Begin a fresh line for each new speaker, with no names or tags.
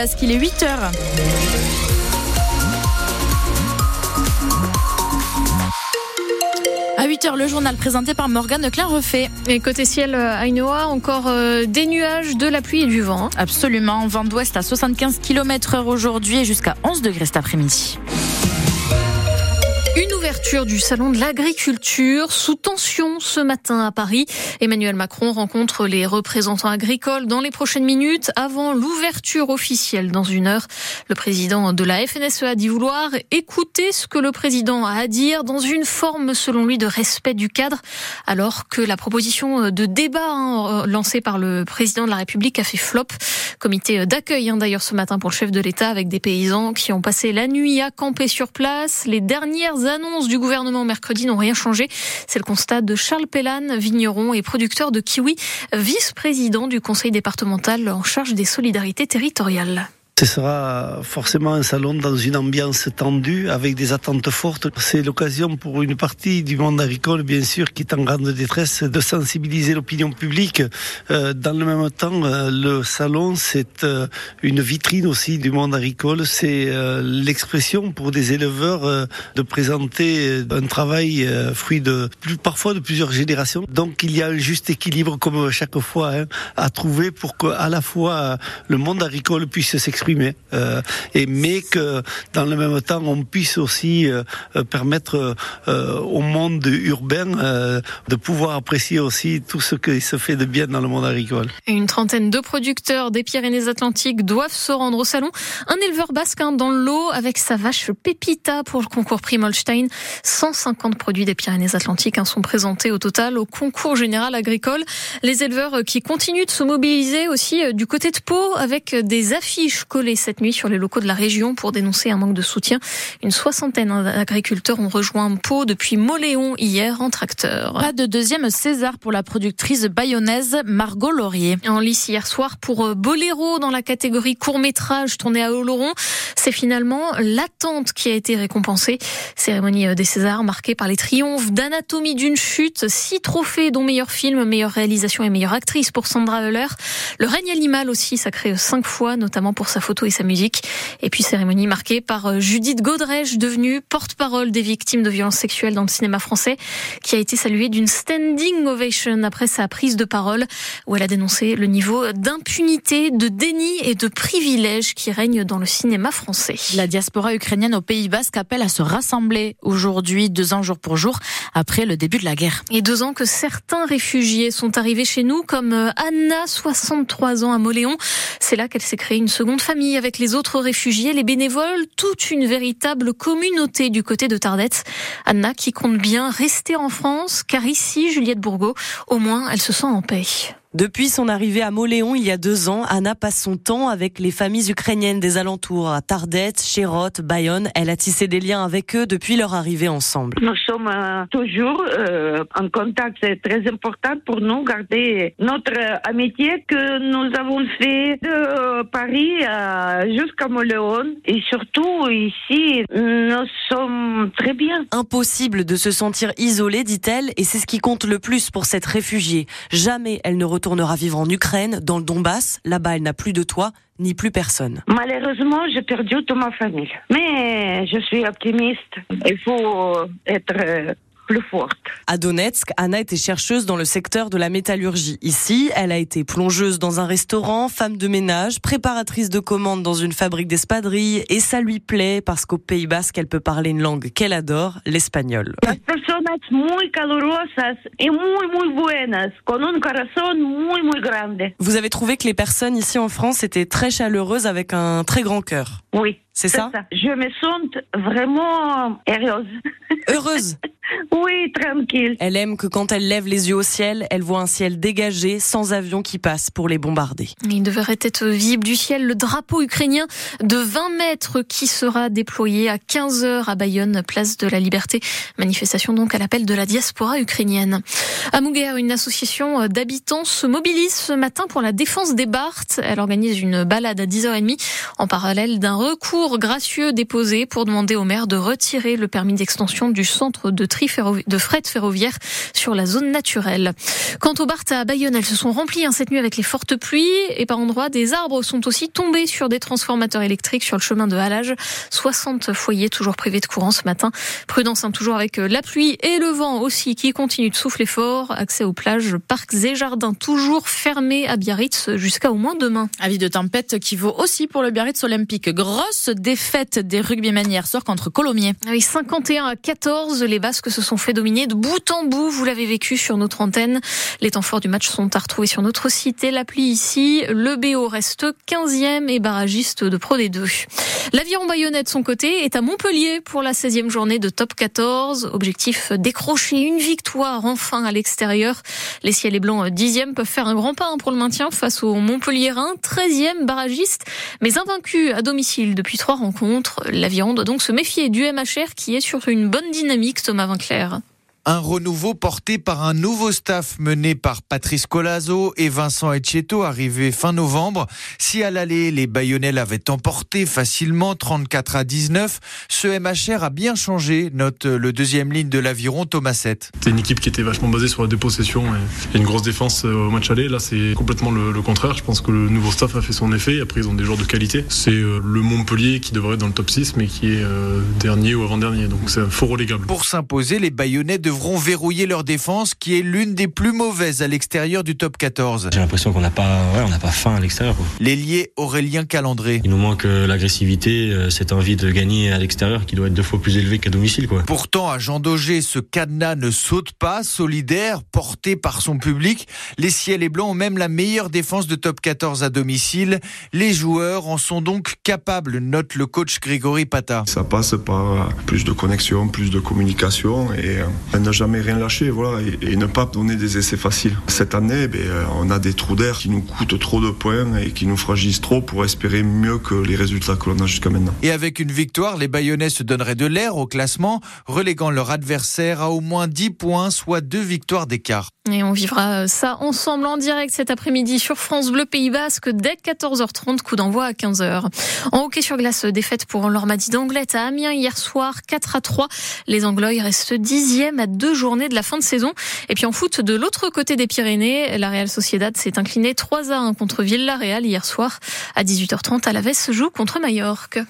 Parce qu'il est 8 heures. À 8h, le journal présenté par Morgane Klein-Refait.
Et côté ciel Ainoa, encore euh, des nuages, de la pluie et du vent.
Absolument. Vent d'ouest à 75 km heure aujourd'hui et jusqu'à 11 degrés cet après-midi.
Une ouverture du salon de l'agriculture sous tension ce matin à Paris. Emmanuel Macron rencontre les représentants agricoles dans les prochaines minutes avant l'ouverture officielle dans une heure. Le président de la FNSE a dit vouloir écouter ce que le président a à dire dans une forme selon lui de respect du cadre alors que la proposition de débat hein, lancée par le président de la République a fait flop. Comité d'accueil hein, d'ailleurs ce matin pour le chef de l'État avec des paysans qui ont passé la nuit à camper sur place. Les dernières annonces du gouvernement mercredi n'ont rien changé. C'est le constat de Charles Pellan, vigneron et producteur de kiwi, vice-président du conseil départemental en charge des solidarités territoriales.
Ce sera forcément un salon dans une ambiance tendue, avec des attentes fortes. C'est l'occasion pour une partie du monde agricole, bien sûr, qui est en grande détresse, de sensibiliser l'opinion publique. Euh, dans le même temps, euh, le salon, c'est euh, une vitrine aussi du monde agricole. C'est l'expression pour des éleveurs de présenter un travail fruit de plus, parfois de plusieurs générations. Donc il y a un juste équilibre, comme chaque fois, hein, à trouver pour qu'à la fois le monde agricole puisse s'exprimer euh, et mais que dans le même temps on puisse aussi euh, euh, permettre au monde urbain de pouvoir apprécier aussi tout ce qui se fait de bien dans le monde agricole.
une trentaine de producteurs des Pyrénées-Atlantiques doivent se rendre au salon. Un éleveur basque hein, dans l'eau avec sa vache Pépita pour le concours Primolstein. 150 produits des Pyrénées-Atlantiques hein, sont présentés au total au concours général agricole. Les éleveurs qui continuent de se mobiliser aussi du côté de Pau avec des affiches cette nuit sur les locaux de la région pour dénoncer un manque de soutien. Une soixantaine d'agriculteurs ont rejoint Pau depuis Moléon hier en tracteur.
Pas de deuxième César pour la productrice bayonnaise Margot Laurier.
En lice hier soir pour euh, Boléro dans la catégorie court-métrage tourné à Oloron. C'est finalement l'attente qui a été récompensée. Cérémonie euh, des Césars marquée par les triomphes d'Anatomie d'une chute, six trophées dont meilleur film, meilleure réalisation et meilleure actrice pour Sandra Euler. Le règne animal aussi sacré cinq fois, notamment pour sa photo et sa musique. Et puis cérémonie marquée par euh, Judith Godrèche, devenue porte-parole des victimes de violences sexuelles dans le cinéma français, qui a été saluée d'une standing ovation après sa prise de parole, où elle a dénoncé le niveau d'impunité, de déni et de privilèges qui règne dans le cinéma français.
La diaspora ukrainienne au Pays Basque appelle à se rassembler aujourd'hui, deux ans jour pour jour, après le début de la guerre.
Et deux ans que certains réfugiés sont arrivés chez nous, comme euh, Anna, 63 ans à Moléon. C'est là qu'elle s'est créée une seconde famille avec les autres réfugiés, les bénévoles, toute une véritable communauté du côté de Tardette. Anna qui compte bien rester en France, car ici, Juliette Bourgo, au moins, elle se sent en paix.
Depuis son arrivée à Moléon il y a deux ans, Anna passe son temps avec les familles ukrainiennes des alentours, à Tardette, Chérot, Bayonne. Elle a tissé des liens avec eux depuis leur arrivée ensemble.
Nous sommes euh, toujours euh, en contact. C'est très important pour nous garder notre amitié que nous avons fait de Paris jusqu'à Moléon. Et surtout ici, nous sommes très bien.
Impossible de se sentir isolée, dit-elle, et c'est ce qui compte le plus pour cette réfugiée. Jamais elle ne retournera vivre en Ukraine, dans le Donbass. Là-bas, elle n'a plus de toit, ni plus personne.
Malheureusement, j'ai perdu toute ma famille. Mais je suis optimiste. Il faut être plus forte.
À Donetsk, Anna était chercheuse dans le secteur de la métallurgie. Ici, elle a été plongeuse dans un restaurant, femme de ménage, préparatrice de commandes dans une fabrique d'espadrilles et ça lui plaît parce qu'au Pays Basque, elle peut parler une langue qu'elle adore, l'espagnol. Vous avez trouvé que les personnes ici en France étaient très chaleureuses avec un très grand cœur.
Oui.
C'est ça,
ça, Je me sens vraiment heureuse.
Heureuse?
Oui, tranquille.
Elle aime que quand elle lève les yeux au ciel, elle voit un ciel dégagé, sans avion qui passe pour les bombarder.
Il devrait être visible du ciel le drapeau ukrainien de 20 mètres qui sera déployé à 15 heures à Bayonne, place de la Liberté. Manifestation donc à l'appel de la diaspora ukrainienne. À Mouguer, une association d'habitants se mobilise ce matin pour la défense des Barthes. Elle organise une balade à 10h30 en parallèle d'un recours gracieux déposé pour demander au maire de retirer le permis d'extension du centre de, tri de fret ferroviaire sur la zone naturelle. Quant aux Barthes à Bayonne, elles se sont remplies hein, cette nuit avec les fortes pluies et par endroits des arbres sont aussi tombés sur des transformateurs électriques sur le chemin de halage. 60 foyers toujours privés de courant ce matin. Prudence hein, toujours avec euh, la pluie et le vent aussi qui continue de souffler fort. Accès aux plages, parcs et jardins toujours fermés à Biarritz jusqu'à au moins demain.
Avis de tempête qui vaut aussi pour le Biarritz Olympique. Grosse défaite des rugbymen hier soir contre Colomiers.
Ah oui, 51 à 14, les Basques se sont fait dominer de bout en bout. Vous l'avez vécu sur notre antenne. Les temps forts du match sont à retrouver sur notre site et l'appli ici. Le BO reste 15e et barragiste de Pro D2. L'aviron bayonnais de son côté est à Montpellier pour la 16e journée de top 14. Objectif décrocher une victoire enfin à l'extérieur. Les ciels et blancs 10e peuvent faire un grand pas pour le maintien face au Montpellierin, 13e barragiste, mais invaincu à domicile depuis trois rencontres. L'aviron doit donc se méfier du MHR qui est sur une bonne dynamique, Thomas Vinclair.
Un renouveau porté par un nouveau staff mené par Patrice Colazo et Vincent Etcheto, arrivé fin novembre. Si à l'aller, les Bayonnais l'avaient emporté facilement 34 à 19, ce MHR a bien changé, note le deuxième ligne de l'aviron Thomas 7.
C'est une équipe qui était vachement basée sur la dépossession et une grosse défense euh, au match aller. Là, c'est complètement le, contraire. Je pense que le nouveau staff a fait son effet. Après, ils ont des joueurs de qualité. C'est euh, le Montpellier qui devrait être dans le top 6, mais qui est euh, dernier ou avant-dernier. Donc c'est un faux relégable.
Pour s'imposer, les Bayonnais devront devront verrouiller leur défense qui est l'une des plus mauvaises à l'extérieur du top 14.
J'ai l'impression qu'on n'a pas, ouais, on n'a pas faim à l'extérieur.
L'ailier Aurélien Calandré.
Il nous manque euh, l'agressivité, euh, cette envie de gagner à l'extérieur qui doit être deux fois plus élevée qu'à domicile. Quoi.
Pourtant, à Jean Daugé, ce cadenas ne saute pas, solidaire, porté par son public. Les ciels et blancs ont même la meilleure défense de top 14 à domicile. Les joueurs en sont donc capables, note le coach Grégory Pata.
Ça passe par plus de connexion, plus de communication et euh, n'a jamais rien lâché, voilà, et, ne pas donner des essais faciles. Cette année, ben, euh, on a des trous d'air qui nous coûtent trop de points et qui nous fragilisent trop pour espérer mieux que les résultats que l'on a jusqu'à maintenant.
Et avec une victoire, les Bayonnais se donneraient de l'air au classement, reléguant leur adversaire à au moins 10 points, soit deux victoires d'écart.
Et on vivra ça ensemble en direct cet après-midi sur France Bleu Pays Basque dès 14h30, coup d'envoi à 15h. En hockey sur glace, défaite pour l'Ormadi d'Anglette à Amiens hier soir, 4 à 3. Les Anglois restent dixième à deux journées de la fin de saison. Et puis en foot, de l'autre côté des Pyrénées, la Real Sociedad s'est inclinée 3 à 1 contre Villarreal hier soir. À 18h30, Alaves joue contre Mallorca.